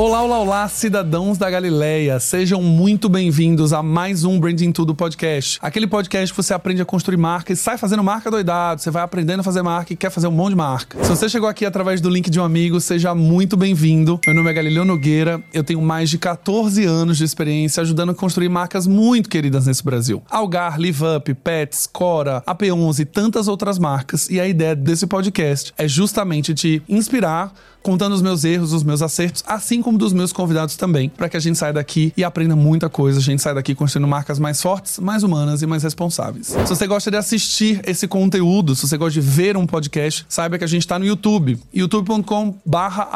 Olá, olá, olá, cidadãos da Galileia. Sejam muito bem-vindos a mais um Branding Tudo podcast. Aquele podcast que você aprende a construir marca e sai fazendo marca doidado. Você vai aprendendo a fazer marca e quer fazer um monte de marca. Se você chegou aqui através do link de um amigo, seja muito bem-vindo. Meu nome é Galileu Nogueira. Eu tenho mais de 14 anos de experiência ajudando a construir marcas muito queridas nesse Brasil. Algar, Live Up, Pets, Cora, AP11 e tantas outras marcas. E a ideia desse podcast é justamente te inspirar contando os meus erros, os meus acertos, assim como dos meus convidados também, para que a gente saia daqui e aprenda muita coisa, a gente saia daqui construindo marcas mais fortes, mais humanas e mais responsáveis. Se você gosta de assistir esse conteúdo, se você gosta de ver um podcast, saiba que a gente está no YouTube, youtube.com barra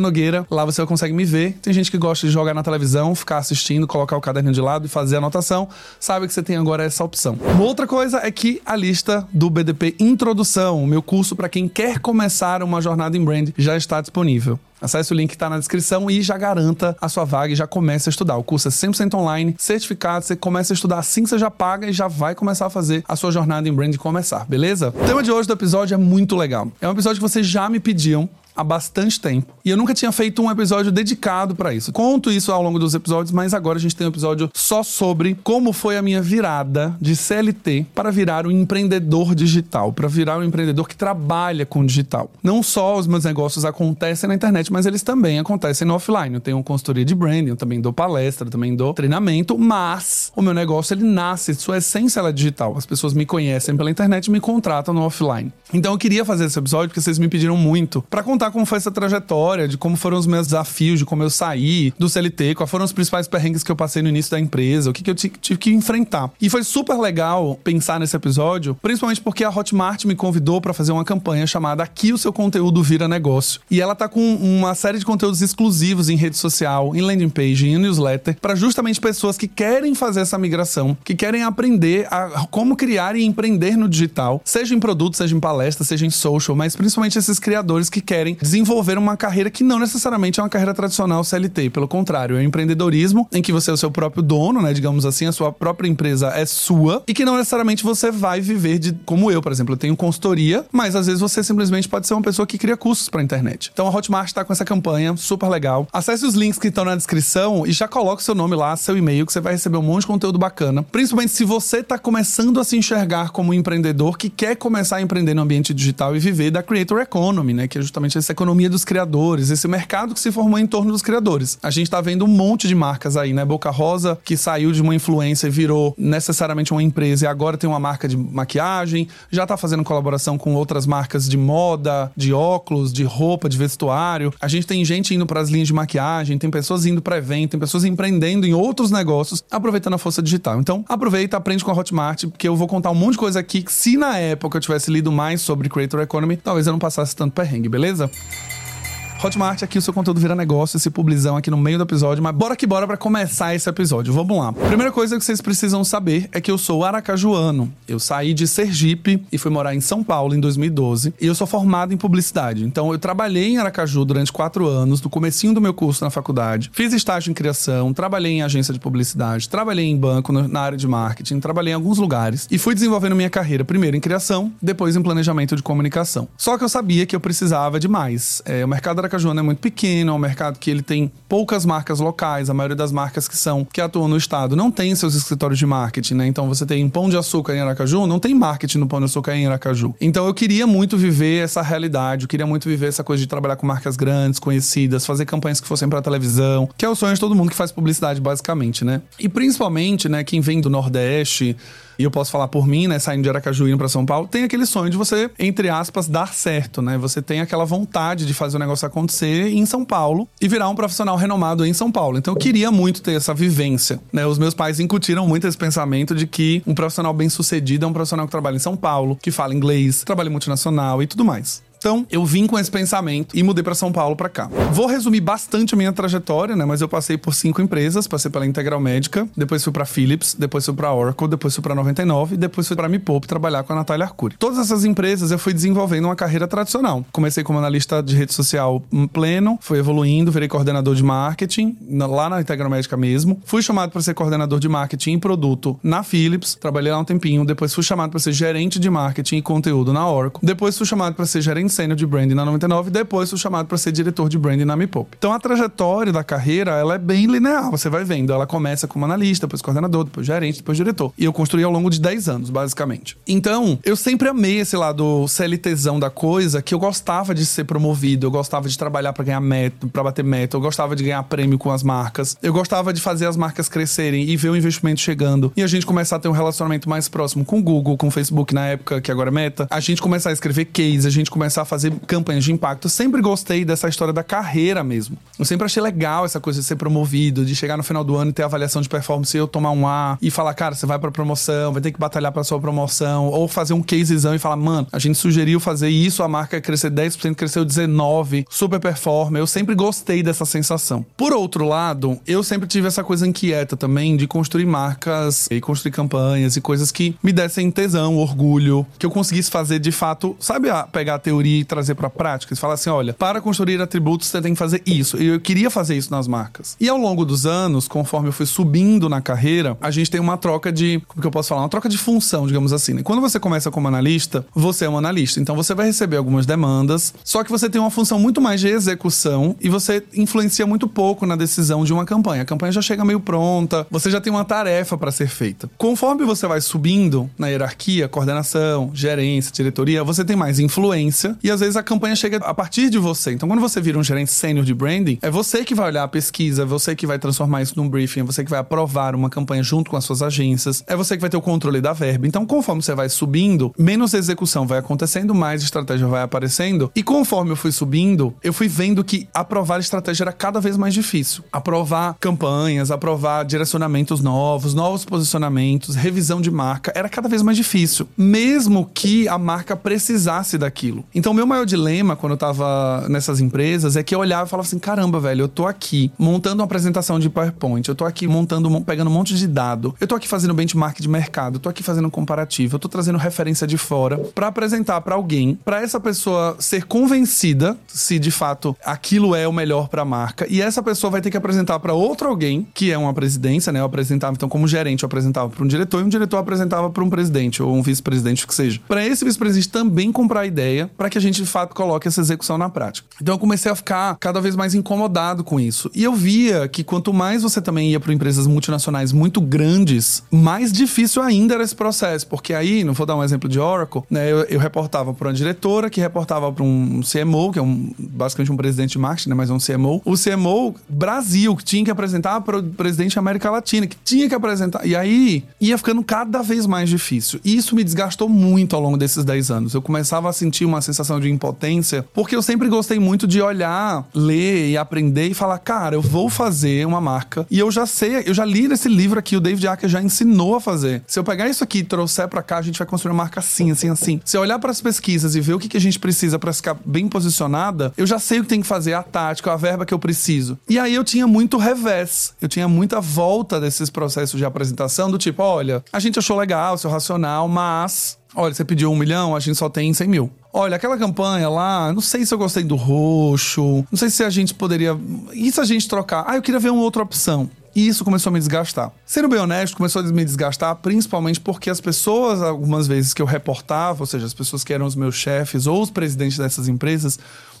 Nogueira, lá você consegue me ver. Tem gente que gosta de jogar na televisão, ficar assistindo, colocar o caderno de lado e fazer anotação, saiba que você tem agora essa opção. Uma outra coisa é que a lista do BDP Introdução, meu curso para quem quer começar uma jornada em brand, já está está disponível. Acesse o link que está na descrição e já garanta a sua vaga e já comece a estudar. O curso é 100% online, certificado, você começa a estudar assim que você já paga e já vai começar a fazer a sua jornada em brand começar, beleza? O tema de hoje do episódio é muito legal. É um episódio que vocês já me pediam há bastante tempo. E eu nunca tinha feito um episódio dedicado para isso. Conto isso ao longo dos episódios, mas agora a gente tem um episódio só sobre como foi a minha virada de CLT para virar um empreendedor digital, para virar um empreendedor que trabalha com digital. Não só os meus negócios acontecem na internet, mas eles também acontecem no offline. Eu tenho consultoria de branding, eu também dou palestra, eu também dou treinamento, mas o meu negócio ele nasce, sua essência é digital. As pessoas me conhecem pela internet e me contratam no offline. Então eu queria fazer esse episódio porque vocês me pediram muito para contar contar como foi essa trajetória, de como foram os meus desafios, de como eu saí do CLT, quais foram os principais perrengues que eu passei no início da empresa, o que, que eu tive que enfrentar. E foi super legal pensar nesse episódio, principalmente porque a Hotmart me convidou para fazer uma campanha chamada Aqui o seu conteúdo vira negócio. E ela tá com uma série de conteúdos exclusivos em rede social, em landing page, em newsletter, para justamente pessoas que querem fazer essa migração, que querem aprender a como criar e empreender no digital, seja em produto, seja em palestra, seja em social, mas principalmente esses criadores que querem desenvolver uma carreira que não necessariamente é uma carreira tradicional CLT. Pelo contrário, é um empreendedorismo em que você é o seu próprio dono, né? Digamos assim, a sua própria empresa é sua e que não necessariamente você vai viver de. Como eu, por exemplo, eu tenho consultoria, mas às vezes você simplesmente pode ser uma pessoa que cria cursos para internet. Então a Hotmart está com essa campanha super legal. Acesse os links que estão na descrição e já coloque seu nome lá, seu e-mail, que você vai receber um monte de conteúdo bacana. Principalmente se você está começando a se enxergar como um empreendedor que quer começar a empreender no ambiente digital e viver da Creator Economy, né? Que é justamente essa economia dos criadores, esse mercado que se formou em torno dos criadores. A gente tá vendo um monte de marcas aí, né? Boca Rosa, que saiu de uma influência e virou necessariamente uma empresa e agora tem uma marca de maquiagem, já tá fazendo colaboração com outras marcas de moda, de óculos, de roupa, de vestuário. A gente tem gente indo para as linhas de maquiagem, tem pessoas indo para evento, tem pessoas empreendendo em outros negócios, aproveitando a força digital. Então, aproveita, aprende com a Hotmart, porque eu vou contar um monte de coisa aqui que se na época eu tivesse lido mais sobre Creator Economy, talvez eu não passasse tanto perrengue, beleza? show. Hotmart, aqui o seu conteúdo vira negócio, esse publizão aqui no meio do episódio, mas bora que bora para começar esse episódio. Vamos lá. Primeira coisa que vocês precisam saber é que eu sou aracajuano. Eu saí de Sergipe e fui morar em São Paulo em 2012. E eu sou formado em publicidade. Então eu trabalhei em Aracaju durante quatro anos, no comecinho do meu curso na faculdade. Fiz estágio em criação, trabalhei em agência de publicidade, trabalhei em banco na área de marketing, trabalhei em alguns lugares e fui desenvolvendo minha carreira primeiro em criação, depois em planejamento de comunicação. Só que eu sabia que eu precisava de mais. É, o mercado Aracajuano é muito pequeno, é um mercado que ele tem poucas marcas locais, a maioria das marcas que são que atuam no estado não tem seus escritórios de marketing, né? Então você tem Pão de Açúcar em Aracaju, não tem marketing no Pão de Açúcar em Aracaju. Então eu queria muito viver essa realidade, eu queria muito viver essa coisa de trabalhar com marcas grandes, conhecidas, fazer campanhas que fossem para televisão, que é o sonho de todo mundo que faz publicidade basicamente, né? E principalmente, né, quem vem do Nordeste, e eu posso falar por mim, né, saindo de Aracaju indo para São Paulo, tem aquele sonho de você, entre aspas, dar certo, né? Você tem aquela vontade de fazer o negócio acontecer em São Paulo e virar um profissional renomado em São Paulo. Então eu queria muito ter essa vivência, né? Os meus pais incutiram muito esse pensamento de que um profissional bem-sucedido é um profissional que trabalha em São Paulo, que fala inglês, trabalha multinacional e tudo mais. Então, eu vim com esse pensamento e mudei para São Paulo para cá. Vou resumir bastante a minha trajetória, né? Mas eu passei por cinco empresas, passei pela Integral Médica, depois fui para Philips, depois fui para Oracle, depois fui para 99 e depois fui para Me Poupe trabalhar com a Natália Arcuri. Todas essas empresas eu fui desenvolvendo uma carreira tradicional. Comecei como analista de rede social pleno, fui evoluindo, virei coordenador de marketing lá na Integral Médica mesmo. Fui chamado para ser coordenador de marketing e produto na Philips, trabalhei lá um tempinho, depois fui chamado para ser gerente de marketing e conteúdo na Oracle. Depois fui chamado para ser gerente sênior de branding na 99 e depois fui chamado para ser diretor de branding na Me Poupe. Então a trajetória da carreira, ela é bem linear, você vai vendo. Ela começa como analista, depois coordenador, depois gerente, depois diretor. E eu construí ao longo de 10 anos, basicamente. Então, eu sempre amei esse lado CLTzão da coisa, que eu gostava de ser promovido, eu gostava de trabalhar para ganhar meta, para bater meta, eu gostava de ganhar prêmio com as marcas. Eu gostava de fazer as marcas crescerem e ver o investimento chegando. E a gente começar a ter um relacionamento mais próximo com o Google, com o Facebook na época, que agora é Meta. A gente começar a escrever case, a gente começar a fazer campanhas de impacto. Sempre gostei dessa história da carreira mesmo. Eu sempre achei legal essa coisa de ser promovido, de chegar no final do ano e ter avaliação de performance eu tomar um A e falar, cara, você vai pra promoção, vai ter que batalhar pra sua promoção, ou fazer um casezão e falar, mano, a gente sugeriu fazer isso, a marca crescer 10%, cresceu 19%, super performa. Eu sempre gostei dessa sensação. Por outro lado, eu sempre tive essa coisa inquieta também de construir marcas e construir campanhas e coisas que me dessem tesão, orgulho, que eu conseguisse fazer de fato, sabe, a, pegar a teoria e trazer pra prática? E falar assim, olha, para construir atributos você tem que fazer isso. E eu queria fazer isso nas marcas. E ao longo dos anos, conforme eu fui subindo na carreira, a gente tem uma troca de, como que eu posso falar? Uma troca de função, digamos assim. Né? Quando você começa como analista, você é um analista. Então você vai receber algumas demandas, só que você tem uma função muito mais de execução e você influencia muito pouco na decisão de uma campanha. A campanha já chega meio pronta, você já tem uma tarefa para ser feita. Conforme você vai subindo na hierarquia, coordenação, gerência, diretoria, você tem mais influência e às vezes a campanha chega a partir de você. Então quando você vira um gerente sênior de branding, é você que vai olhar a pesquisa, é você que vai transformar isso num briefing, é você que vai aprovar uma campanha junto com as suas agências, é você que vai ter o controle da verba. Então conforme você vai subindo, menos execução vai acontecendo, mais estratégia vai aparecendo. E conforme eu fui subindo, eu fui vendo que aprovar estratégia era cada vez mais difícil. Aprovar campanhas, aprovar direcionamentos novos, novos posicionamentos, revisão de marca, era cada vez mais difícil, mesmo que a marca precisasse daquilo. Então, meu maior dilema quando eu tava nessas empresas é que eu olhava e falava assim: caramba, velho, eu tô aqui montando uma apresentação de PowerPoint, eu tô aqui montando, pegando um monte de dado, eu tô aqui fazendo benchmark de mercado, eu tô aqui fazendo comparativo, eu tô trazendo referência de fora para apresentar para alguém, para essa pessoa ser convencida se de fato aquilo é o melhor para a marca, e essa pessoa vai ter que apresentar para outro alguém, que é uma presidência, né? Eu apresentava então como gerente, eu apresentava para um diretor e um diretor apresentava para um presidente ou um vice-presidente, o que seja. Para esse vice-presidente também comprar a ideia, para que a gente de fato coloque essa execução na prática. Então eu comecei a ficar cada vez mais incomodado com isso. E eu via que quanto mais você também ia para empresas multinacionais muito grandes, mais difícil ainda era esse processo, porque aí, não vou dar um exemplo de Oracle, né? Eu, eu reportava para uma diretora que reportava para um CMO, que é um basicamente um presidente de marketing, né? Mas é um CMO. O CMO Brasil, que tinha que apresentar para o presidente da América Latina, que tinha que apresentar. E aí ia ficando cada vez mais difícil. E isso me desgastou muito ao longo desses 10 anos. Eu começava a sentir uma sensação de impotência, porque eu sempre gostei muito de olhar, ler e aprender e falar, cara, eu vou fazer uma marca. E eu já sei, eu já li nesse livro aqui, o David Acker já ensinou a fazer. Se eu pegar isso aqui e trouxer para cá, a gente vai construir uma marca assim, assim, assim. Se eu olhar para as pesquisas e ver o que, que a gente precisa para ficar bem posicionada, eu já sei o que tem que fazer, a tática, a verba que eu preciso. E aí eu tinha muito revés, eu tinha muita volta desses processos de apresentação, do tipo, olha, a gente achou legal, seu racional, mas Olha, você pediu um milhão, a gente só tem 100 mil. Olha, aquela campanha lá, não sei se eu gostei do roxo, não sei se a gente poderia. E se a gente trocar? Ah, eu queria ver uma outra opção. E isso começou a me desgastar. Sendo bem honesto, começou a me desgastar principalmente porque as pessoas, algumas vezes que eu reportava, ou seja, as pessoas que eram os meus chefes ou os presidentes dessas empresas,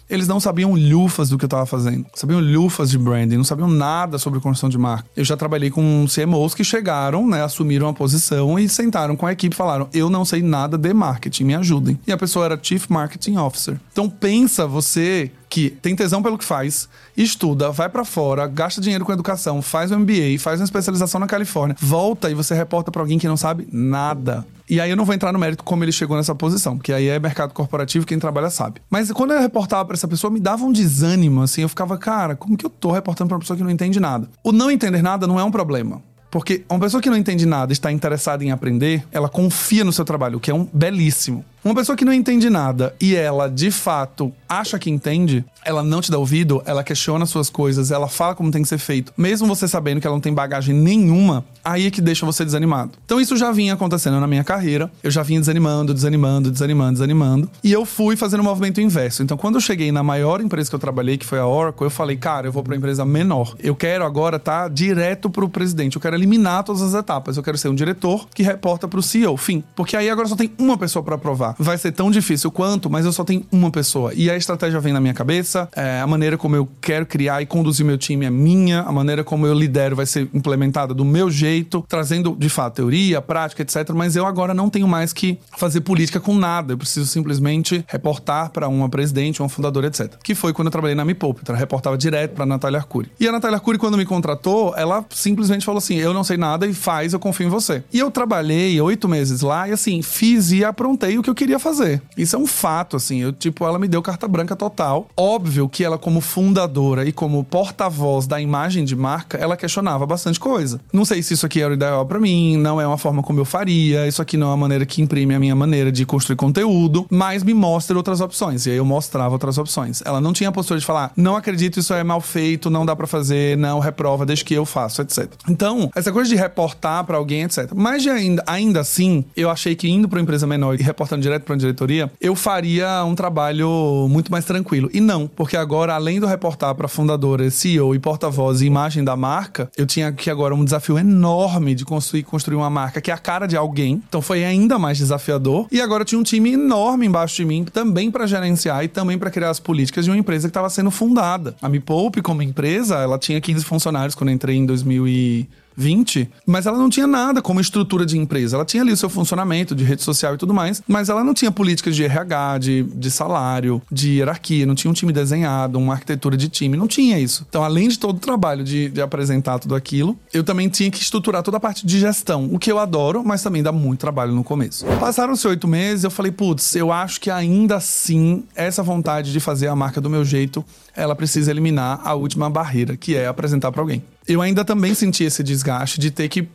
eles não sabiam lufas do que eu tava fazendo. Sabiam lufas de branding, não sabiam nada sobre construção de marca. Eu já trabalhei com CMOs que chegaram, né, assumiram a posição e sentaram com a equipe e falaram: "Eu não sei nada de marketing, me ajudem". E a pessoa era Chief Marketing Officer. Então pensa você que tem tesão pelo que faz, estuda, vai para fora, gasta dinheiro com educação, faz um MBA, faz uma especialização na Califórnia, volta e você reporta para alguém que não sabe nada. E aí eu não vou entrar no mérito como ele chegou nessa posição, porque aí é mercado corporativo, quem trabalha sabe. Mas quando eu reportava para essa pessoa, me dava um desânimo, assim, eu ficava, cara, como que eu tô reportando pra uma pessoa que não entende nada? O não entender nada não é um problema. Porque uma pessoa que não entende nada está interessada em aprender, ela confia no seu trabalho, o que é um belíssimo. Uma pessoa que não entende nada e ela, de fato, acha que entende, ela não te dá ouvido, ela questiona suas coisas, ela fala como tem que ser feito, mesmo você sabendo que ela não tem bagagem nenhuma, aí é que deixa você desanimado. Então isso já vinha acontecendo na minha carreira, eu já vinha desanimando, desanimando, desanimando, desanimando, e eu fui fazendo o um movimento inverso. Então quando eu cheguei na maior empresa que eu trabalhei, que foi a Oracle, eu falei, cara, eu vou para uma empresa menor. Eu quero agora estar tá direto pro presidente, eu quero eliminar todas as etapas, eu quero ser um diretor que reporta pro CEO, fim. Porque aí agora só tem uma pessoa para aprovar. Vai ser tão difícil quanto, mas eu só tenho uma pessoa. E a estratégia vem na minha cabeça, é, a maneira como eu quero criar e conduzir meu time é minha, a maneira como eu lidero vai ser implementada do meu jeito, trazendo de fato teoria, prática, etc. Mas eu agora não tenho mais que fazer política com nada. Eu preciso simplesmente reportar para uma presidente, uma fundadora, etc. Que foi quando eu trabalhei na Me Poupe. Eu reportava direto para Natália Arcuri. E a Natália Arcuri, quando me contratou, ela simplesmente falou assim: Eu não sei nada e faz, eu confio em você. E eu trabalhei oito meses lá e assim, fiz e aprontei o que eu queria fazer. Isso é um fato, assim. Eu, tipo, ela me deu carta branca total. Óbvio que ela, como fundadora e como porta-voz da imagem de marca, ela questionava bastante coisa. Não sei se isso aqui era o ideal para mim, não é uma forma como eu faria, isso aqui não é uma maneira que imprime a minha maneira de construir conteúdo, mas me mostra outras opções. E aí eu mostrava outras opções. Ela não tinha a postura de falar, não acredito, isso é mal feito, não dá para fazer, não reprova, desde que eu faço, etc. Então, essa coisa de reportar para alguém, etc. Mas ainda, ainda assim, eu achei que indo para uma empresa menor e reportando direto para uma diretoria, eu faria um trabalho muito mais tranquilo. E não, porque agora, além do reportar para fundadora, CEO e porta-voz e imagem da marca, eu tinha aqui agora um desafio enorme de construir, construir uma marca que é a cara de alguém. Então foi ainda mais desafiador. E agora eu tinha um time enorme embaixo de mim, também para gerenciar e também para criar as políticas de uma empresa que estava sendo fundada. A Me Poupe, como empresa, ela tinha 15 funcionários quando entrei em 2000 e 20, mas ela não tinha nada como estrutura de empresa. Ela tinha ali o seu funcionamento de rede social e tudo mais, mas ela não tinha políticas de RH, de, de salário, de hierarquia, não tinha um time desenhado, uma arquitetura de time, não tinha isso. Então, além de todo o trabalho de, de apresentar tudo aquilo, eu também tinha que estruturar toda a parte de gestão, o que eu adoro, mas também dá muito trabalho no começo. Passaram-se oito meses, eu falei, putz, eu acho que ainda assim, essa vontade de fazer a marca do meu jeito, ela precisa eliminar a última barreira, que é apresentar para alguém eu ainda também senti esse desgaste de ter que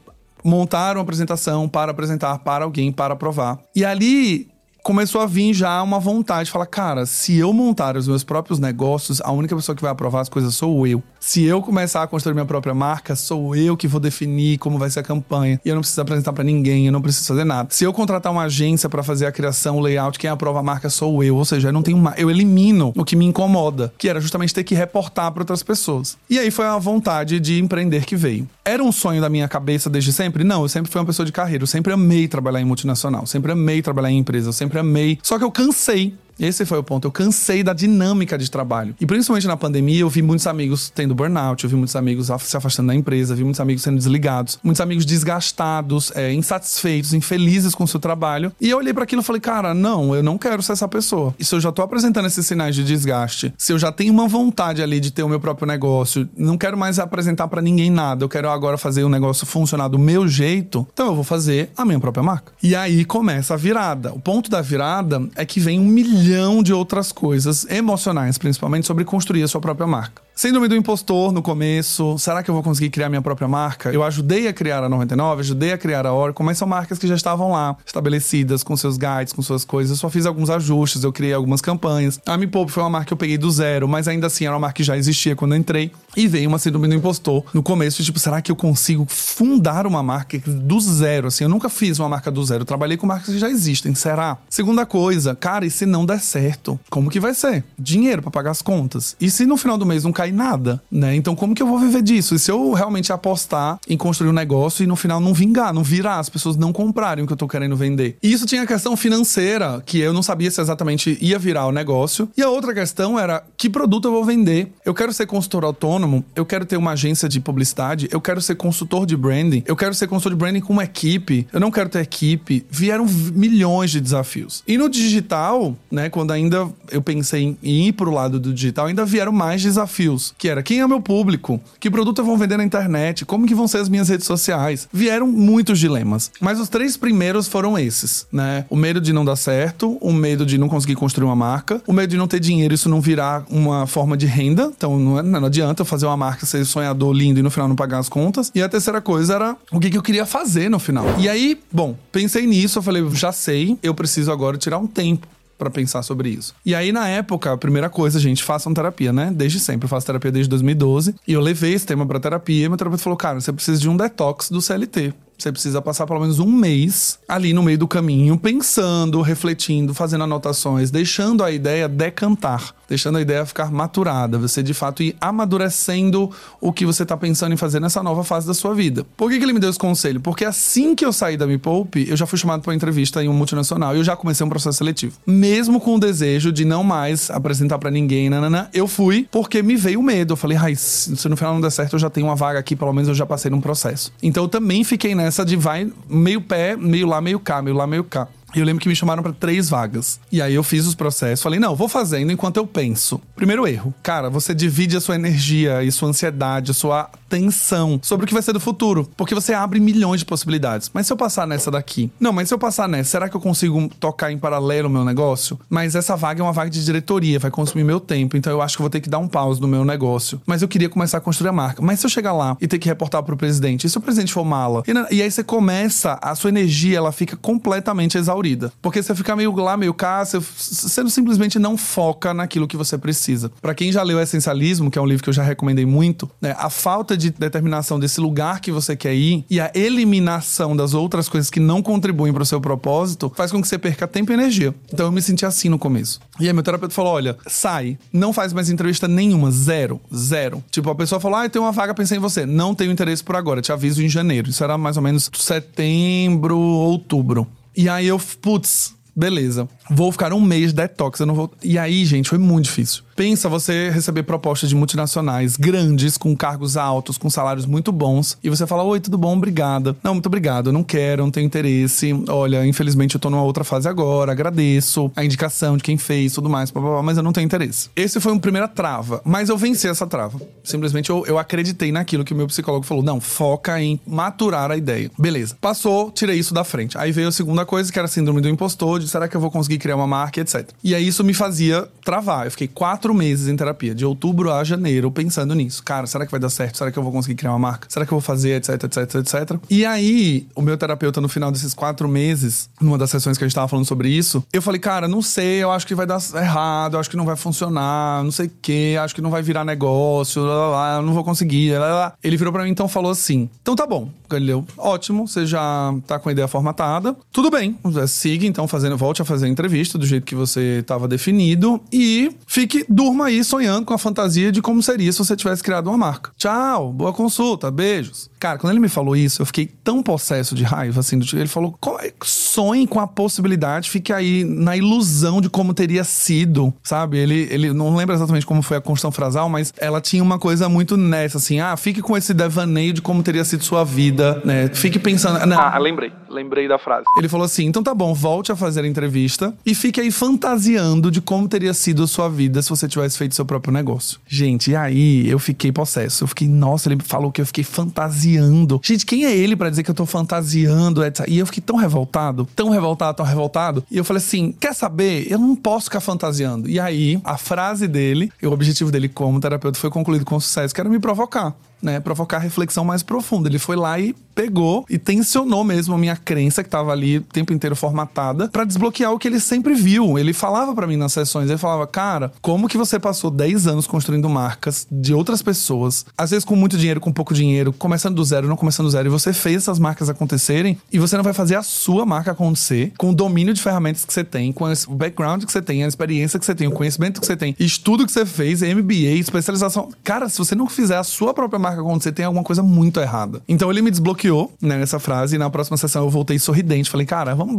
montar uma apresentação para apresentar para alguém, para provar. E ali começou a vir já uma vontade de falar, cara, se eu montar os meus próprios negócios, a única pessoa que vai aprovar as coisas sou eu. Se eu começar a construir minha própria marca, sou eu que vou definir como vai ser a campanha. E eu não preciso apresentar para ninguém, eu não preciso fazer nada. Se eu contratar uma agência para fazer a criação, o layout, quem aprova a marca sou eu. Ou seja, eu não tenho uma, eu elimino o que me incomoda, que era justamente ter que reportar para outras pessoas. E aí foi a vontade de empreender que veio. Era um sonho da minha cabeça desde sempre? Não, eu sempre fui uma pessoa de carreira, eu sempre amei trabalhar em multinacional, sempre amei trabalhar em empresa, eu sempre sempre amei. Só que eu cansei esse foi o ponto. Eu cansei da dinâmica de trabalho. E principalmente na pandemia, eu vi muitos amigos tendo burnout, eu vi muitos amigos se afastando da empresa, vi muitos amigos sendo desligados, muitos amigos desgastados, é, insatisfeitos, infelizes com o seu trabalho. E eu olhei para aquilo e falei, cara, não, eu não quero ser essa pessoa. E se eu já tô apresentando esses sinais de desgaste, se eu já tenho uma vontade ali de ter o meu próprio negócio, não quero mais apresentar para ninguém nada, eu quero agora fazer o negócio funcionar do meu jeito, então eu vou fazer a minha própria marca. E aí começa a virada. O ponto da virada é que vem um milhão milhão de outras coisas, emocionais principalmente, sobre construir a sua própria marca. Síndrome do impostor no começo. Será que eu vou conseguir criar minha própria marca? Eu ajudei a criar a 99, ajudei a criar a Oracle, mas são marcas que já estavam lá, estabelecidas, com seus guides, com suas coisas. Eu só fiz alguns ajustes, eu criei algumas campanhas. A Me Poupe foi uma marca que eu peguei do zero, mas ainda assim era uma marca que já existia quando eu entrei. E veio uma síndrome do impostor no começo, tipo, será que eu consigo fundar uma marca do zero? Assim, eu nunca fiz uma marca do zero, eu trabalhei com marcas que já existem, será? Segunda coisa, cara, e se não der certo, como que vai ser? Dinheiro para pagar as contas. E se no final do mês não cair nada, né? Então como que eu vou viver disso? E se eu realmente apostar em construir um negócio e no final não vingar, não virar, as pessoas não comprarem o que eu tô querendo vender? E isso tinha a questão financeira, que eu não sabia se exatamente ia virar o negócio. E a outra questão era que produto eu vou vender? Eu quero ser consultor autônomo, eu quero ter uma agência de publicidade, eu quero ser consultor de branding, eu quero ser consultor de branding com uma equipe, eu não quero ter equipe. Vieram milhões de desafios. E no digital, né, quando ainda eu pensei em ir pro lado do digital, ainda vieram mais desafios desafios, que era quem é meu público, que produto eu vou vender na internet, como que vão ser as minhas redes sociais. Vieram muitos dilemas, mas os três primeiros foram esses, né? O medo de não dar certo, o medo de não conseguir construir uma marca, o medo de não ter dinheiro, isso não virar uma forma de renda, então não, é, não adianta eu fazer uma marca ser sonhador lindo e no final não pagar as contas. E a terceira coisa era o que, que eu queria fazer no final. E aí, bom, pensei nisso, eu falei, já sei, eu preciso agora tirar um tempo para pensar sobre isso. E aí, na época, a primeira coisa, gente, façam terapia, né? Desde sempre. Eu faço terapia desde 2012. E eu levei esse tema pra terapia e meu terapeuta falou: cara, você precisa de um detox do CLT. Você precisa passar pelo menos um mês ali no meio do caminho, pensando, refletindo, fazendo anotações, deixando a ideia decantar, deixando a ideia ficar maturada. Você de fato ir amadurecendo o que você está pensando em fazer nessa nova fase da sua vida. Por que, que ele me deu esse conselho? Porque assim que eu saí da Me Poupe, eu já fui chamado para uma entrevista em um multinacional e eu já comecei um processo seletivo. Mesmo com o desejo de não mais apresentar para ninguém, nanana, eu fui porque me veio o medo. Eu falei, ai, se no final não der certo, eu já tenho uma vaga aqui, pelo menos eu já passei num processo. Então eu também fiquei nessa de vai meio pé, meio lá, meio cá, meio lá, meio cá. Eu lembro que me chamaram para três vagas. E aí eu fiz os processos, falei, não, vou fazendo enquanto eu penso. Primeiro erro. Cara, você divide a sua energia e sua ansiedade, a sua atenção sobre o que vai ser do futuro. Porque você abre milhões de possibilidades. Mas se eu passar nessa daqui? Não, mas se eu passar nessa, será que eu consigo tocar em paralelo o meu negócio? Mas essa vaga é uma vaga de diretoria, vai consumir meu tempo. Então eu acho que vou ter que dar um pause no meu negócio. Mas eu queria começar a construir a marca. Mas se eu chegar lá e ter que reportar pro presidente, e se o presidente for mala? E, e aí você começa, a sua energia, ela fica completamente exaurida porque você fica meio lá, meio cá, você, você simplesmente não foca naquilo que você precisa. Para quem já leu Essencialismo, que é um livro que eu já recomendei muito, né, a falta de determinação desse lugar que você quer ir e a eliminação das outras coisas que não contribuem para o seu propósito faz com que você perca tempo e energia. Então eu me senti assim no começo. E aí meu terapeuta falou: olha, sai, não faz mais entrevista nenhuma, zero, zero. Tipo, a pessoa falou: ah, tem uma vaga, pensei em você. Não tenho interesse por agora, te aviso em janeiro. Isso era mais ou menos setembro, outubro. E aí eu, putz, beleza. Vou ficar um mês detox, eu não vou. E aí, gente, foi muito difícil. Pensa você receber propostas de multinacionais grandes, com cargos altos, com salários muito bons, e você fala: Oi, tudo bom? Obrigada. Não, muito obrigado, eu não quero, não tenho interesse. Olha, infelizmente eu tô numa outra fase agora, agradeço a indicação de quem fez, tudo mais, blá, blá, blá, mas eu não tenho interesse. Esse foi uma primeira trava, mas eu venci essa trava. Simplesmente eu, eu acreditei naquilo que o meu psicólogo falou: Não, foca em maturar a ideia. Beleza. Passou, tirei isso da frente. Aí veio a segunda coisa, que era a síndrome do impostor, de será que eu vou conseguir criar uma marca, etc. E aí isso me fazia travar. Eu fiquei quatro meses em terapia, de outubro a janeiro, pensando nisso. Cara, será que vai dar certo? Será que eu vou conseguir criar uma marca? Será que eu vou fazer, etc, etc, etc. E aí, o meu terapeuta, no final desses quatro meses, numa das sessões que a gente tava falando sobre isso, eu falei, cara, não sei, eu acho que vai dar errado, eu acho que não vai funcionar, não sei o quê, acho que não vai virar negócio, lá, não vou conseguir. Ele virou para mim então falou assim: então tá bom, Galileu, ótimo, você já tá com a ideia formatada, tudo bem, siga então fazendo, volte a fazer a entrevista do jeito que você estava definido e fique durma aí sonhando com a fantasia de como seria se você tivesse criado uma marca. Tchau, boa consulta, beijos. Cara, quando ele me falou isso, eu fiquei tão possesso de raiva, assim, do tipo, ele falou, é, sonhe com a possibilidade, fique aí na ilusão de como teria sido, sabe? Ele, ele não lembra exatamente como foi a construção frasal, mas ela tinha uma coisa muito nessa, assim, ah, fique com esse devaneio de como teria sido sua vida, né? Fique pensando... Não. Ah, lembrei, lembrei da frase. Ele falou assim, então tá bom, volte a fazer a entrevista e fique aí fantasiando de como teria sido a sua vida se você tivesse feito seu próprio negócio. Gente, e aí eu fiquei possesso, eu fiquei, nossa, ele falou que eu fiquei fantasiando fantasiando. Gente, quem é ele para dizer que eu tô fantasiando? Etc. E eu fiquei tão revoltado, tão revoltado, tão revoltado. E eu falei assim: quer saber? Eu não posso ficar fantasiando. E aí, a frase dele, e o objetivo dele como terapeuta foi concluído com sucesso, que era me provocar né, provocar reflexão mais profunda. Ele foi lá e pegou e tensionou mesmo a minha crença que estava ali o tempo inteiro formatada para desbloquear o que ele sempre viu. Ele falava para mim nas sessões, ele falava: "Cara, como que você passou 10 anos construindo marcas de outras pessoas, às vezes com muito dinheiro, com pouco dinheiro, começando do zero, não começando do zero, e você fez essas marcas acontecerem e você não vai fazer a sua marca acontecer com o domínio de ferramentas que você tem, com o background que você tem, a experiência que você tem, o conhecimento que você tem, estudo que você fez, MBA, especialização. Cara, se você não fizer a sua própria marca marca acontecer, tem alguma coisa muito errada. Então ele me desbloqueou né, nessa frase e na próxima sessão eu voltei sorridente. Falei, cara, vamos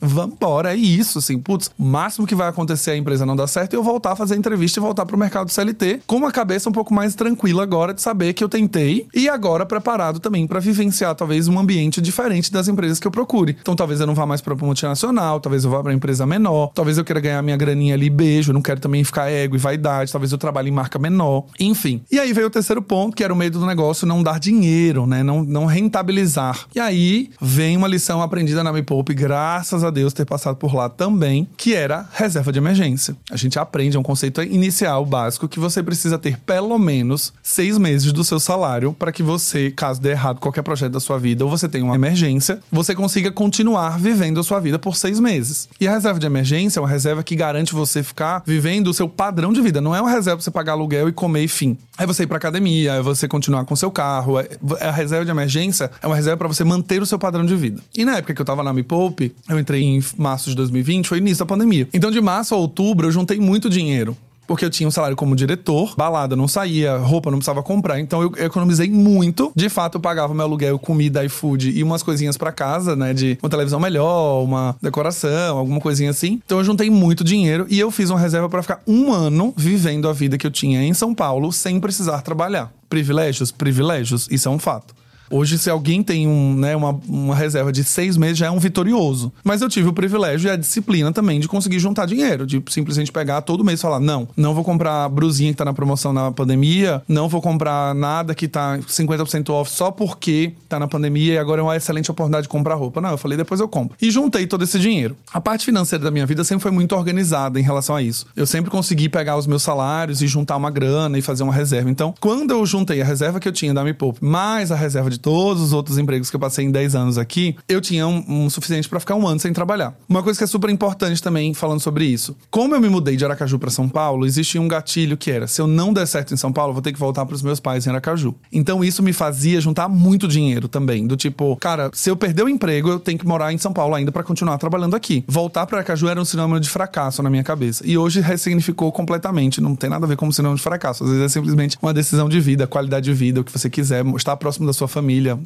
vambora, é isso, assim. Putz, o máximo que vai acontecer é a empresa não dar certo e eu voltar a fazer entrevista e voltar pro mercado CLT com uma cabeça um pouco mais tranquila agora de saber que eu tentei e agora preparado também para vivenciar talvez um ambiente diferente das empresas que eu procure. Então talvez eu não vá mais para multinacional, talvez eu vá para empresa menor, talvez eu queira ganhar minha graninha ali beijo, não quero também ficar ego e vaidade, talvez eu trabalhe em marca menor, enfim. E aí veio o terceiro ponto, que era o medo do negócio não dar dinheiro, né? Não, não rentabilizar. E aí vem uma lição aprendida na Me Poupe, graças a Deus ter passado por lá também, que era reserva de emergência. A gente aprende, é um conceito inicial básico que você precisa ter pelo menos seis meses do seu salário para que você, caso dê errado qualquer projeto da sua vida ou você tenha uma emergência, você consiga continuar vivendo a sua vida por seis meses. E a reserva de emergência é uma reserva que garante você ficar vivendo o seu padrão de vida. Não é uma reserva pra você pagar aluguel e comer e fim. É você ir pra academia, é você continuar com seu carro. É, a reserva de emergência é uma reserva para você manter o seu padrão de vida. E na época que eu tava na Me Poupe, eu entrei em março de 2020, foi início da pandemia. Então de março a outubro eu juntei muito dinheiro porque eu tinha um salário como diretor, balada não saía, roupa não precisava comprar, então eu economizei muito. De fato, eu pagava meu aluguel, comida, iFood e umas coisinhas para casa, né? De uma televisão melhor, uma decoração, alguma coisinha assim. Então eu juntei muito dinheiro e eu fiz uma reserva para ficar um ano vivendo a vida que eu tinha em São Paulo sem precisar trabalhar. Privilégios? Privilégios, isso é um fato. Hoje, se alguém tem um, né, uma, uma reserva de seis meses, já é um vitorioso. Mas eu tive o privilégio e a disciplina também de conseguir juntar dinheiro, de simplesmente pegar todo mês e falar: não, não vou comprar a brusinha que tá na promoção na pandemia, não vou comprar nada que tá 50% off só porque tá na pandemia e agora é uma excelente oportunidade de comprar roupa. Não, eu falei, depois eu compro. E juntei todo esse dinheiro. A parte financeira da minha vida sempre foi muito organizada em relação a isso. Eu sempre consegui pegar os meus salários e juntar uma grana e fazer uma reserva. Então, quando eu juntei a reserva que eu tinha da Me Poupe mais a reserva de de todos os outros empregos que eu passei em 10 anos aqui, eu tinha um, um suficiente para ficar um ano sem trabalhar. Uma coisa que é super importante também falando sobre isso. Como eu me mudei de Aracaju para São Paulo, existia um gatilho que era: se eu não der certo em São Paulo, vou ter que voltar para os meus pais em Aracaju. Então isso me fazia juntar muito dinheiro também, do tipo, cara, se eu perder o emprego, eu tenho que morar em São Paulo ainda para continuar trabalhando aqui. Voltar para Aracaju era um sinônimo de fracasso na minha cabeça. E hoje ressignificou completamente, não tem nada a ver com um sinônimo de fracasso. Às vezes é simplesmente uma decisão de vida, qualidade de vida, o que você quiser, estar próximo da sua família família.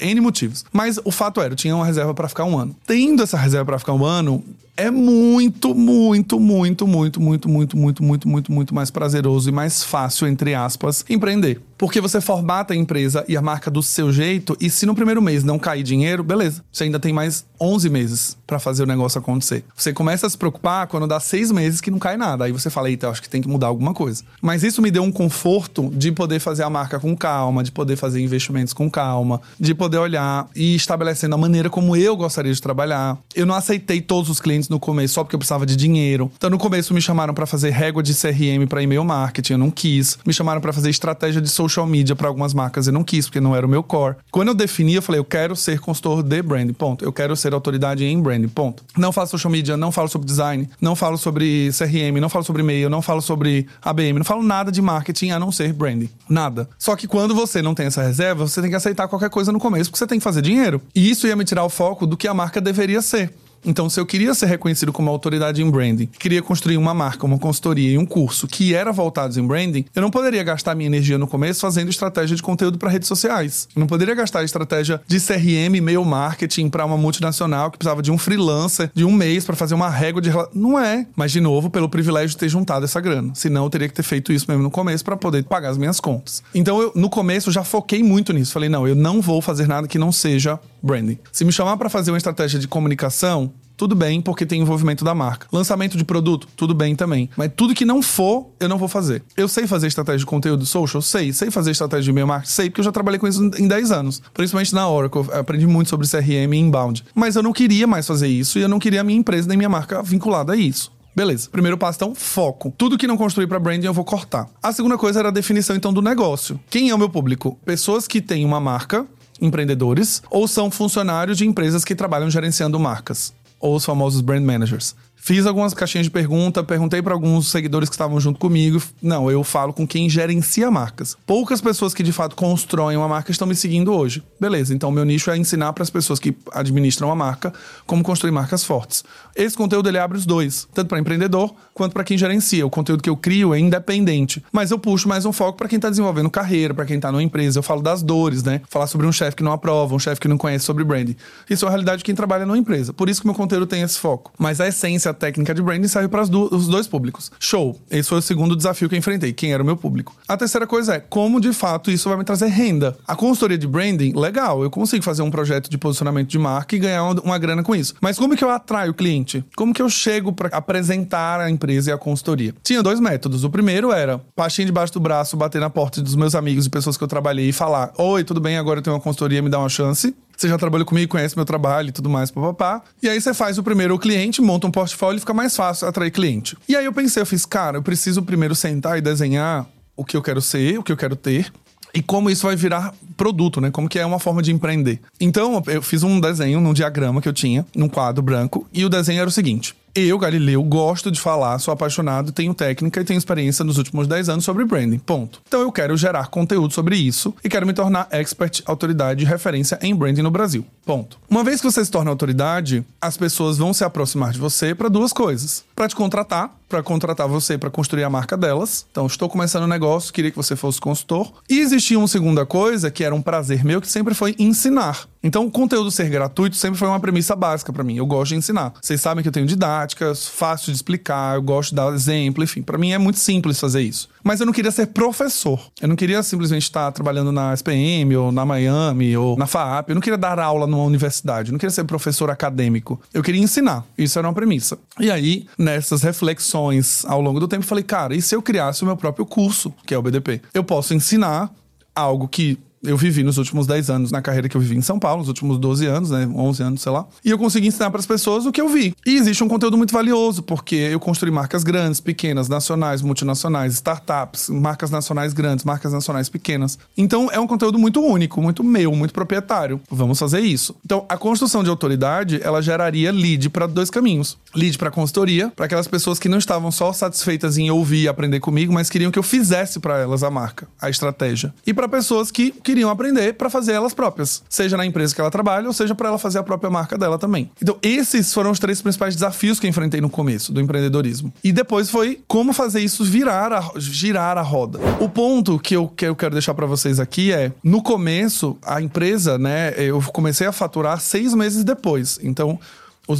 N motivos. Mas o fato era, eu tinha uma reserva para ficar um ano. Tendo essa reserva para ficar um ano, é muito, muito, muito, muito, muito, muito, muito, muito, muito, muito mais prazeroso e mais fácil, entre aspas, empreender. Porque você formata a empresa e a marca do seu jeito, e se no primeiro mês não cair dinheiro, beleza. Você ainda tem mais 11 meses para fazer o negócio acontecer. Você começa a se preocupar quando dá seis meses que não cai nada. Aí você fala, eita, acho que tem que mudar alguma coisa. Mas isso me deu um conforto de poder fazer a marca com calma, de poder fazer investimentos com calma, de poder olhar e estabelecendo a maneira como eu gostaria de trabalhar. Eu não aceitei todos os clientes no começo só porque eu precisava de dinheiro. Então no começo me chamaram para fazer régua de CRM para e-mail marketing, eu não quis. Me chamaram para fazer estratégia de social media para algumas marcas, eu não quis porque não era o meu core. Quando eu defini, eu falei, eu quero ser consultor de brand, ponto. Eu quero ser autoridade em brand, ponto. Não faço social media, não falo sobre design, não falo sobre CRM, não falo sobre e-mail, não falo sobre ABM, não falo nada de marketing a não ser branding. Nada. Só que quando você não tem essa reserva, você tem que aceitar qualquer coisa no começo porque você tem que fazer dinheiro. E isso ia me tirar o foco do que a marca deveria ser. Então, se eu queria ser reconhecido como autoridade em branding, queria construir uma marca, uma consultoria e um curso que era voltado em branding, eu não poderia gastar minha energia no começo fazendo estratégia de conteúdo para redes sociais. Eu não poderia gastar estratégia de CRM, e-mail marketing para uma multinacional que precisava de um freelancer de um mês para fazer uma régua de. Não é. Mas, de novo, pelo privilégio de ter juntado essa grana. Senão, eu teria que ter feito isso mesmo no começo para poder pagar as minhas contas. Então, eu, no começo, já foquei muito nisso. Falei, não, eu não vou fazer nada que não seja branding. Se me chamar para fazer uma estratégia de comunicação, tudo bem, porque tem envolvimento da marca. Lançamento de produto, tudo bem também. Mas tudo que não for, eu não vou fazer. Eu sei fazer estratégia de conteúdo social? Sei. Sei fazer estratégia de e-mail marketing? Sei, porque eu já trabalhei com isso em 10 anos. Principalmente na Oracle. Eu aprendi muito sobre CRM e inbound. Mas eu não queria mais fazer isso e eu não queria a minha empresa nem minha marca vinculada a isso. Beleza. Primeiro passo, então, foco. Tudo que não construir para branding eu vou cortar. A segunda coisa era a definição, então, do negócio. Quem é o meu público? Pessoas que têm uma marca, empreendedores, ou são funcionários de empresas que trabalham gerenciando marcas ou os famosos brand managers. Fiz algumas caixinhas de pergunta, perguntei para alguns seguidores que estavam junto comigo. Não, eu falo com quem gerencia marcas. Poucas pessoas que de fato constroem uma marca estão me seguindo hoje. Beleza, então meu nicho é ensinar para as pessoas que administram a marca como construir marcas fortes. Esse conteúdo ele abre os dois, tanto para empreendedor quanto para quem gerencia. O conteúdo que eu crio é independente, mas eu puxo mais um foco para quem está desenvolvendo carreira, para quem está numa empresa. Eu falo das dores, né? Falar sobre um chefe que não aprova, um chefe que não conhece sobre branding. Isso é a realidade de quem trabalha numa empresa. Por isso que meu conteúdo tem esse foco. Mas a essência técnica de branding serve para do, os dois públicos. Show. Esse foi o segundo desafio que eu enfrentei. Quem era o meu público? A terceira coisa é como de fato isso vai me trazer renda. A consultoria de branding, legal, eu consigo fazer um projeto de posicionamento de marca e ganhar uma, uma grana com isso. Mas como que eu atraio o cliente? Como que eu chego para apresentar a empresa e a consultoria? Tinha dois métodos. O primeiro era pastinha debaixo do braço, bater na porta dos meus amigos e pessoas que eu trabalhei e falar: Oi, tudo bem? Agora eu tenho uma consultoria, me dá uma chance você já trabalhou comigo, conhece meu trabalho e tudo mais, papapá. E aí você faz o primeiro cliente, monta um portfólio e fica mais fácil atrair cliente. E aí eu pensei, eu fiz, cara, eu preciso primeiro sentar e desenhar o que eu quero ser, o que eu quero ter. E como isso vai virar produto, né? Como que é uma forma de empreender. Então, eu fiz um desenho num diagrama que eu tinha, num quadro branco, e o desenho era o seguinte: eu, Galileu, gosto de falar, sou apaixonado, tenho técnica e tenho experiência nos últimos 10 anos sobre branding. Ponto. Então eu quero gerar conteúdo sobre isso e quero me tornar expert, autoridade e referência em branding no Brasil. Ponto. Uma vez que você se torna autoridade, as pessoas vão se aproximar de você para duas coisas: para te contratar, para contratar você para construir a marca delas. Então, estou começando um negócio, queria que você fosse consultor. E existia uma segunda coisa que era um prazer meu, que sempre foi ensinar. Então, o conteúdo ser gratuito sempre foi uma premissa básica para mim. Eu gosto de ensinar. Vocês sabem que eu tenho didáticas, fácil de explicar, eu gosto de dar exemplo, enfim. Para mim é muito simples fazer isso. Mas eu não queria ser professor. Eu não queria simplesmente estar trabalhando na SPM ou na Miami ou na FAAP. Eu não queria dar aula numa universidade. Eu não queria ser professor acadêmico. Eu queria ensinar. Isso era uma premissa. E aí, nessas reflexões ao longo do tempo, eu falei, cara, e se eu criasse o meu próprio curso, que é o BDP? Eu posso ensinar algo que eu vivi nos últimos 10 anos na carreira que eu vivi em São Paulo, nos últimos 12 anos, né, 11 anos, sei lá. E eu consegui ensinar para as pessoas o que eu vi. E existe um conteúdo muito valioso, porque eu construí marcas grandes, pequenas, nacionais, multinacionais, startups, marcas nacionais grandes, marcas nacionais pequenas. Então é um conteúdo muito único, muito meu, muito proprietário. Vamos fazer isso. Então a construção de autoridade, ela geraria lead para dois caminhos. Lead para consultoria, para aquelas pessoas que não estavam só satisfeitas em ouvir e aprender comigo, mas queriam que eu fizesse para elas a marca, a estratégia. E para pessoas que queriam aprender para fazer elas próprias, seja na empresa que ela trabalha ou seja para ela fazer a própria marca dela também. Então, esses foram os três principais desafios que eu enfrentei no começo do empreendedorismo. E depois foi como fazer isso virar a, girar a roda. O ponto que eu, que eu quero deixar para vocês aqui é, no começo, a empresa, né, eu comecei a faturar seis meses depois. Então,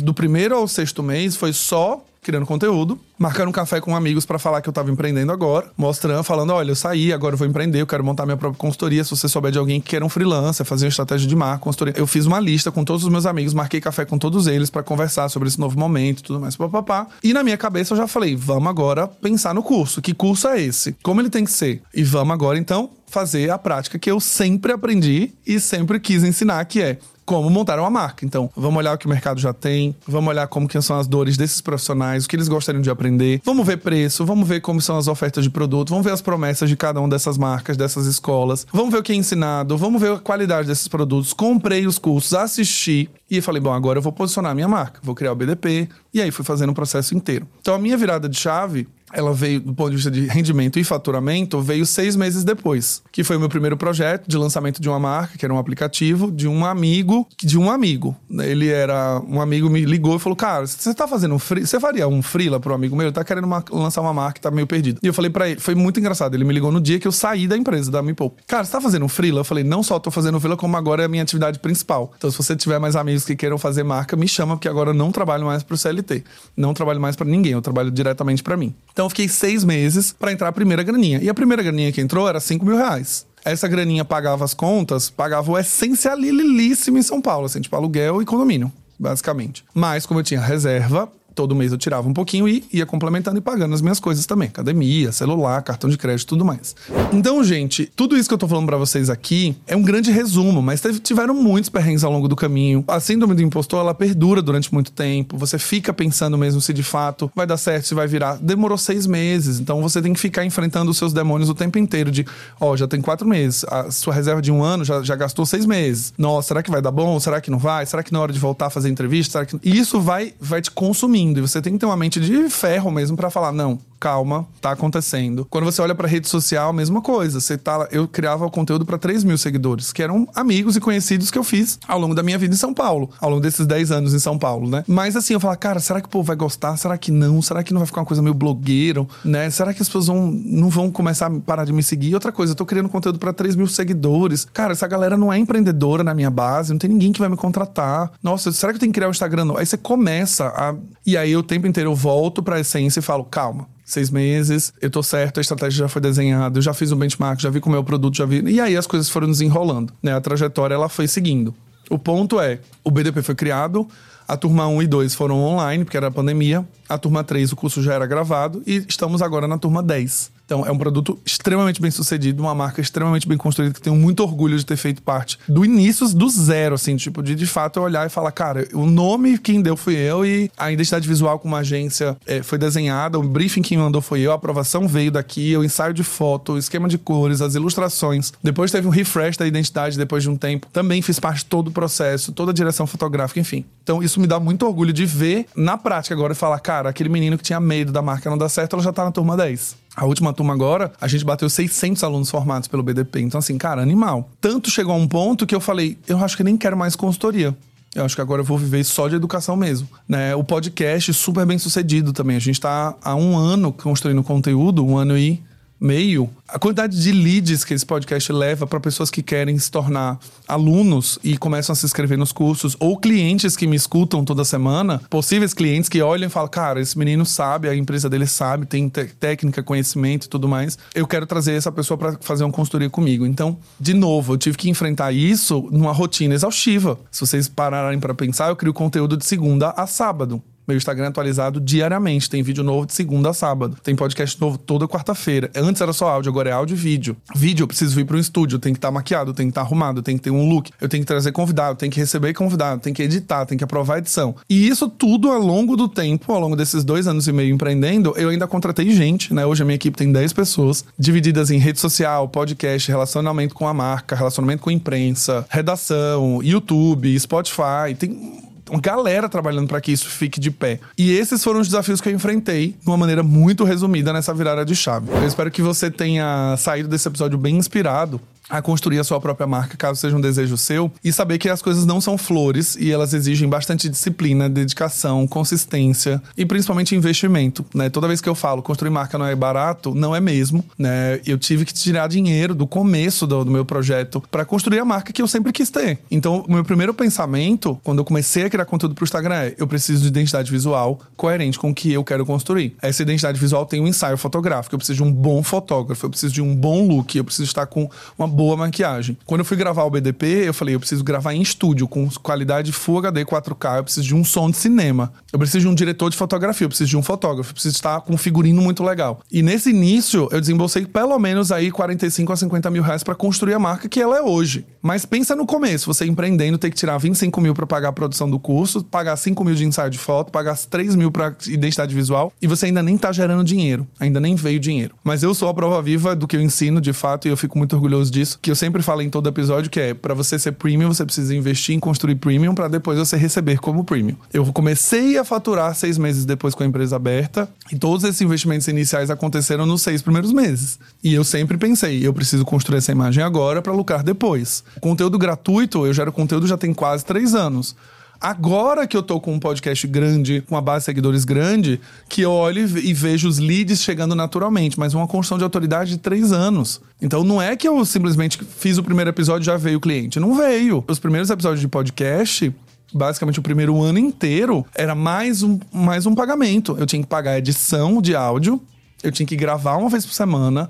do primeiro ao sexto mês foi só criando conteúdo, marcando um café com amigos para falar que eu tava empreendendo agora, mostrando, falando, olha, eu saí, agora eu vou empreender, eu quero montar minha própria consultoria, se você souber de alguém que queira um freelancer, fazer uma estratégia de marca, consultoria. Eu fiz uma lista com todos os meus amigos, marquei café com todos eles para conversar sobre esse novo momento e tudo mais, papapá. E na minha cabeça eu já falei, vamos agora pensar no curso. Que curso é esse? Como ele tem que ser? E vamos agora então fazer a prática que eu sempre aprendi e sempre quis ensinar, que é como montar uma marca. Então, vamos olhar o que o mercado já tem, vamos olhar como que são as dores desses profissionais, o que eles gostariam de aprender, vamos ver preço, vamos ver como são as ofertas de produto, vamos ver as promessas de cada uma dessas marcas, dessas escolas, vamos ver o que é ensinado, vamos ver a qualidade desses produtos. Comprei os cursos, assisti e falei, bom, agora eu vou posicionar a minha marca, vou criar o BDP, e aí fui fazendo o processo inteiro. Então, a minha virada de chave ela veio, do ponto de vista de rendimento e faturamento, veio seis meses depois. Que foi o meu primeiro projeto de lançamento de uma marca, que era um aplicativo, de um amigo, de um amigo. Ele era. Um amigo me ligou e falou: Cara, você tá fazendo um free. Você faria um freela pro amigo meu? Ele tá querendo uma, lançar uma marca, tá meio perdido. E eu falei para ele, foi muito engraçado. Ele me ligou no dia que eu saí da empresa, da Me. Cara, você tá fazendo um freela? Eu falei, não só tô fazendo freela, como agora é a minha atividade principal. Então, se você tiver mais amigos que queiram fazer marca, me chama, porque agora eu não trabalho mais pro CLT. Não trabalho mais para ninguém, eu trabalho diretamente para mim. Então eu fiquei seis meses para entrar a primeira graninha. E a primeira graninha que entrou era 5 mil reais. Essa graninha pagava as contas, pagava o essencialíssimo em São Paulo, assim, tipo aluguel e condomínio, basicamente. Mas como eu tinha reserva, todo mês eu tirava um pouquinho e ia complementando e pagando as minhas coisas também. Academia, celular, cartão de crédito, tudo mais. Então, gente, tudo isso que eu tô falando para vocês aqui é um grande resumo, mas teve, tiveram muitos perrengues ao longo do caminho. A síndrome do impostor, ela perdura durante muito tempo. Você fica pensando mesmo se de fato vai dar certo, se vai virar. Demorou seis meses, então você tem que ficar enfrentando os seus demônios o tempo inteiro de, ó, oh, já tem quatro meses, a sua reserva de um ano já, já gastou seis meses. Nossa, será que vai dar bom? Será que não vai? Será que na hora de voltar a fazer entrevista? Será que... E isso vai, vai te consumindo indo. E você tem que ter uma mente de ferro mesmo para falar, não, calma, tá acontecendo. Quando você olha pra rede social, mesma coisa. Você tá, eu criava conteúdo para 3 mil seguidores, que eram amigos e conhecidos que eu fiz ao longo da minha vida em São Paulo, ao longo desses 10 anos em São Paulo, né? Mas assim, eu falo, cara, será que o povo vai gostar? Será que não? Será que não vai ficar uma coisa meio blogueiro, né? Será que as pessoas vão, não vão começar a parar de me seguir? Outra coisa, eu tô criando conteúdo para 3 mil seguidores. Cara, essa galera não é empreendedora na minha base, não tem ninguém que vai me contratar. Nossa, será que eu tenho que criar um Instagram? Aí você começa a. E aí o tempo inteiro eu volto pra essência e falo, calma seis meses, eu tô certo, a estratégia já foi desenhada, eu já fiz o benchmark, já vi como é o produto, já vi. E aí as coisas foram desenrolando, né? A trajetória ela foi seguindo. O ponto é, o BDP foi criado, a turma 1 e 2 foram online, porque era a pandemia. A turma 3, o curso já era gravado. E estamos agora na turma 10. Então, é um produto extremamente bem sucedido, uma marca extremamente bem construída, que tenho muito orgulho de ter feito parte do início, do zero, assim, tipo, de de fato olhar e falar, cara, o nome quem deu fui eu e a identidade visual com uma agência é, foi desenhada, o briefing quem mandou foi eu, a aprovação veio daqui, o ensaio de foto, o esquema de cores, as ilustrações. Depois teve um refresh da identidade depois de um tempo. Também fiz parte de todo o processo, toda a direção fotográfica, enfim. Então, isso me dá muito orgulho de ver na prática agora e falar, cara, aquele menino que tinha medo da marca não dar certo, ela já tá na turma 10. A última turma agora, a gente bateu 600 alunos formados pelo BDP. Então, assim, cara, animal. Tanto chegou a um ponto que eu falei, eu acho que nem quero mais consultoria. Eu acho que agora eu vou viver só de educação mesmo. Né? O podcast super bem sucedido também. A gente está há um ano construindo conteúdo, um ano e meio, a quantidade de leads que esse podcast leva para pessoas que querem se tornar alunos e começam a se inscrever nos cursos, ou clientes que me escutam toda semana, possíveis clientes que olham e falam: Cara, esse menino sabe, a empresa dele sabe, tem técnica, conhecimento e tudo mais. Eu quero trazer essa pessoa para fazer uma consultoria comigo. Então, de novo, eu tive que enfrentar isso numa rotina exaustiva. Se vocês pararem para pensar, eu crio conteúdo de segunda a sábado. Meu Instagram é atualizado diariamente. Tem vídeo novo de segunda a sábado. Tem podcast novo toda quarta-feira. Antes era só áudio, agora é áudio e vídeo. Vídeo, eu preciso ir para um estúdio, tem que estar tá maquiado, tem que estar tá arrumado, tem que ter um look, eu tenho que trazer convidado, tem que receber convidado, tem que editar, tem que aprovar a edição. E isso tudo ao longo do tempo, ao longo desses dois anos e meio empreendendo, eu ainda contratei gente, né? Hoje a minha equipe tem 10 pessoas, divididas em rede social, podcast, relacionamento com a marca, relacionamento com a imprensa, redação, YouTube, Spotify. Tem uma galera trabalhando para que isso fique de pé. E esses foram os desafios que eu enfrentei de uma maneira muito resumida nessa virada de chave. Eu espero que você tenha saído desse episódio bem inspirado a construir a sua própria marca, caso seja um desejo seu, e saber que as coisas não são flores e elas exigem bastante disciplina, dedicação, consistência e principalmente investimento, né? Toda vez que eu falo construir marca não é barato, não é mesmo, né? Eu tive que tirar dinheiro do começo do, do meu projeto para construir a marca que eu sempre quis ter. Então, o meu primeiro pensamento, quando eu comecei a criar conteúdo pro Instagram é, eu preciso de identidade visual coerente com o que eu quero construir. Essa identidade visual tem um ensaio fotográfico, eu preciso de um bom fotógrafo, eu preciso de um bom look, eu preciso estar com uma boa maquiagem. Quando eu fui gravar o BDP, eu falei, eu preciso gravar em estúdio, com qualidade Full HD 4K, eu preciso de um som de cinema. Eu preciso de um diretor de fotografia, eu preciso de um fotógrafo, eu preciso estar com um figurino muito legal. E nesse início, eu desembolsei pelo menos aí 45 a 50 mil reais pra construir a marca que ela é hoje. Mas pensa no começo, você empreendendo, ter que tirar 25 mil pra pagar a produção do curso, pagar 5 mil de ensaio de foto, pagar 3 mil pra identidade visual, e você ainda nem tá gerando dinheiro, ainda nem veio dinheiro. Mas eu sou a prova viva do que eu ensino, de fato, e eu fico muito orgulhoso disso isso, que eu sempre falo em todo episódio, que é para você ser premium, você precisa investir em construir premium para depois você receber como premium. Eu comecei a faturar seis meses depois com a empresa aberta e todos esses investimentos iniciais aconteceram nos seis primeiros meses. E eu sempre pensei, eu preciso construir essa imagem agora para lucrar depois. Conteúdo gratuito, eu gero conteúdo já tem quase três anos. Agora que eu tô com um podcast grande, com uma base de seguidores grande, que eu olho e vejo os leads chegando naturalmente, mas uma construção de autoridade de três anos. Então não é que eu simplesmente fiz o primeiro episódio e já veio o cliente. Não veio. Os primeiros episódios de podcast basicamente o primeiro ano inteiro, era mais um, mais um pagamento. Eu tinha que pagar a edição de áudio, eu tinha que gravar uma vez por semana,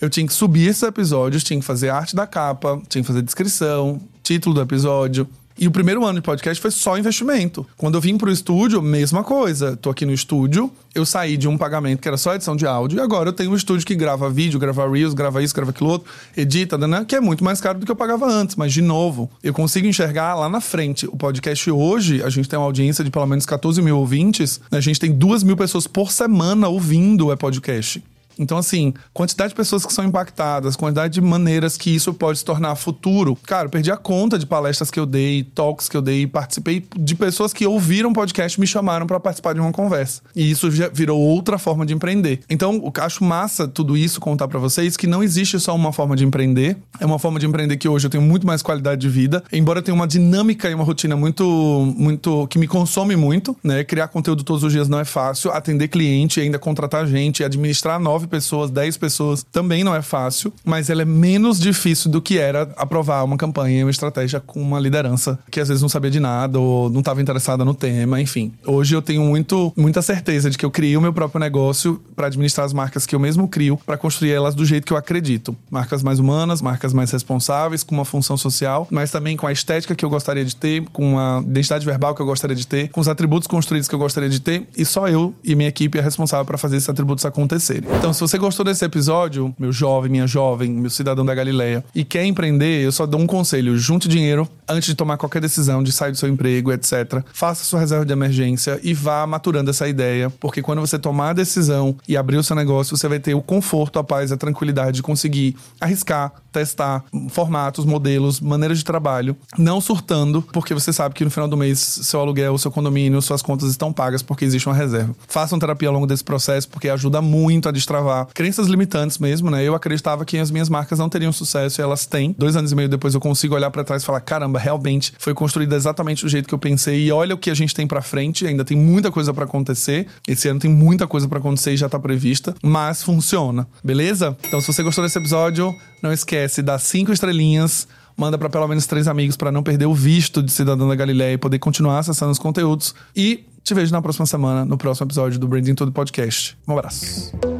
eu tinha que subir esses episódios, tinha que fazer arte da capa, tinha que fazer descrição, título do episódio, e o primeiro ano de podcast foi só investimento. Quando eu vim pro estúdio, mesma coisa. Tô aqui no estúdio, eu saí de um pagamento que era só edição de áudio, e agora eu tenho um estúdio que grava vídeo, grava Reels, grava isso, grava aquilo outro, edita, né, que é muito mais caro do que eu pagava antes. Mas, de novo, eu consigo enxergar lá na frente. O podcast hoje, a gente tem uma audiência de pelo menos 14 mil ouvintes, né? a gente tem duas mil pessoas por semana ouvindo o podcast. Então, assim, quantidade de pessoas que são impactadas, quantidade de maneiras que isso pode se tornar futuro. Cara, eu perdi a conta de palestras que eu dei, talks que eu dei, participei de pessoas que ouviram podcast e me chamaram para participar de uma conversa. E isso já virou outra forma de empreender. Então, eu acho massa tudo isso contar para vocês que não existe só uma forma de empreender, é uma forma de empreender que hoje eu tenho muito mais qualidade de vida, embora tenha uma dinâmica e uma rotina muito muito que me consome muito, né? Criar conteúdo todos os dias não é fácil, atender cliente, ainda contratar gente, administrar nove pessoas, dez pessoas também não é fácil, mas ela é menos difícil do que era aprovar uma campanha, uma estratégia com uma liderança que às vezes não sabia de nada ou não estava interessada no tema, enfim. Hoje eu tenho muito muita certeza de que eu criei o meu próprio negócio para administrar as marcas que eu mesmo crio, para construir elas do jeito que eu acredito. Marcas mais humanas, marcas mais responsáveis, com uma função social, mas também com a estética que eu gostaria de ter, com a identidade verbal que eu gostaria de ter, com os atributos construídos que eu gostaria de ter, e só eu e minha equipe é responsável para fazer esses atributos acontecerem. Então, se você gostou desse episódio, meu jovem, minha jovem, meu cidadão da Galileia, e quer empreender, eu só dou um conselho: junte dinheiro antes de tomar qualquer decisão de sair do seu emprego, etc. Faça sua reserva de emergência e vá maturando essa ideia, porque quando você tomar a decisão e abrir o seu negócio, você vai ter o conforto, a paz, a tranquilidade de conseguir arriscar, testar formatos, modelos, maneiras de trabalho, não surtando, porque você sabe que no final do mês seu aluguel, seu condomínio, suas contas estão pagas porque existe uma reserva. Façam terapia ao longo desse processo porque ajuda muito a destravar crenças limitantes mesmo, né? Eu acreditava que as minhas marcas não teriam sucesso e elas têm. Dois anos e meio depois eu consigo olhar para trás e falar: caramba, realmente foi construída exatamente do jeito que eu pensei e olha o que a gente tem para frente. Ainda tem muita coisa para acontecer. Esse ano tem muita coisa para acontecer e já tá prevista, mas funciona, beleza? Então, se você gostou desse episódio, não esquece, dá cinco estrelinhas manda para pelo menos três amigos para não perder o visto de Cidadão da Galileia e poder continuar acessando os conteúdos. E te vejo na próxima semana, no próximo episódio do Branding Todo Podcast. Um abraço.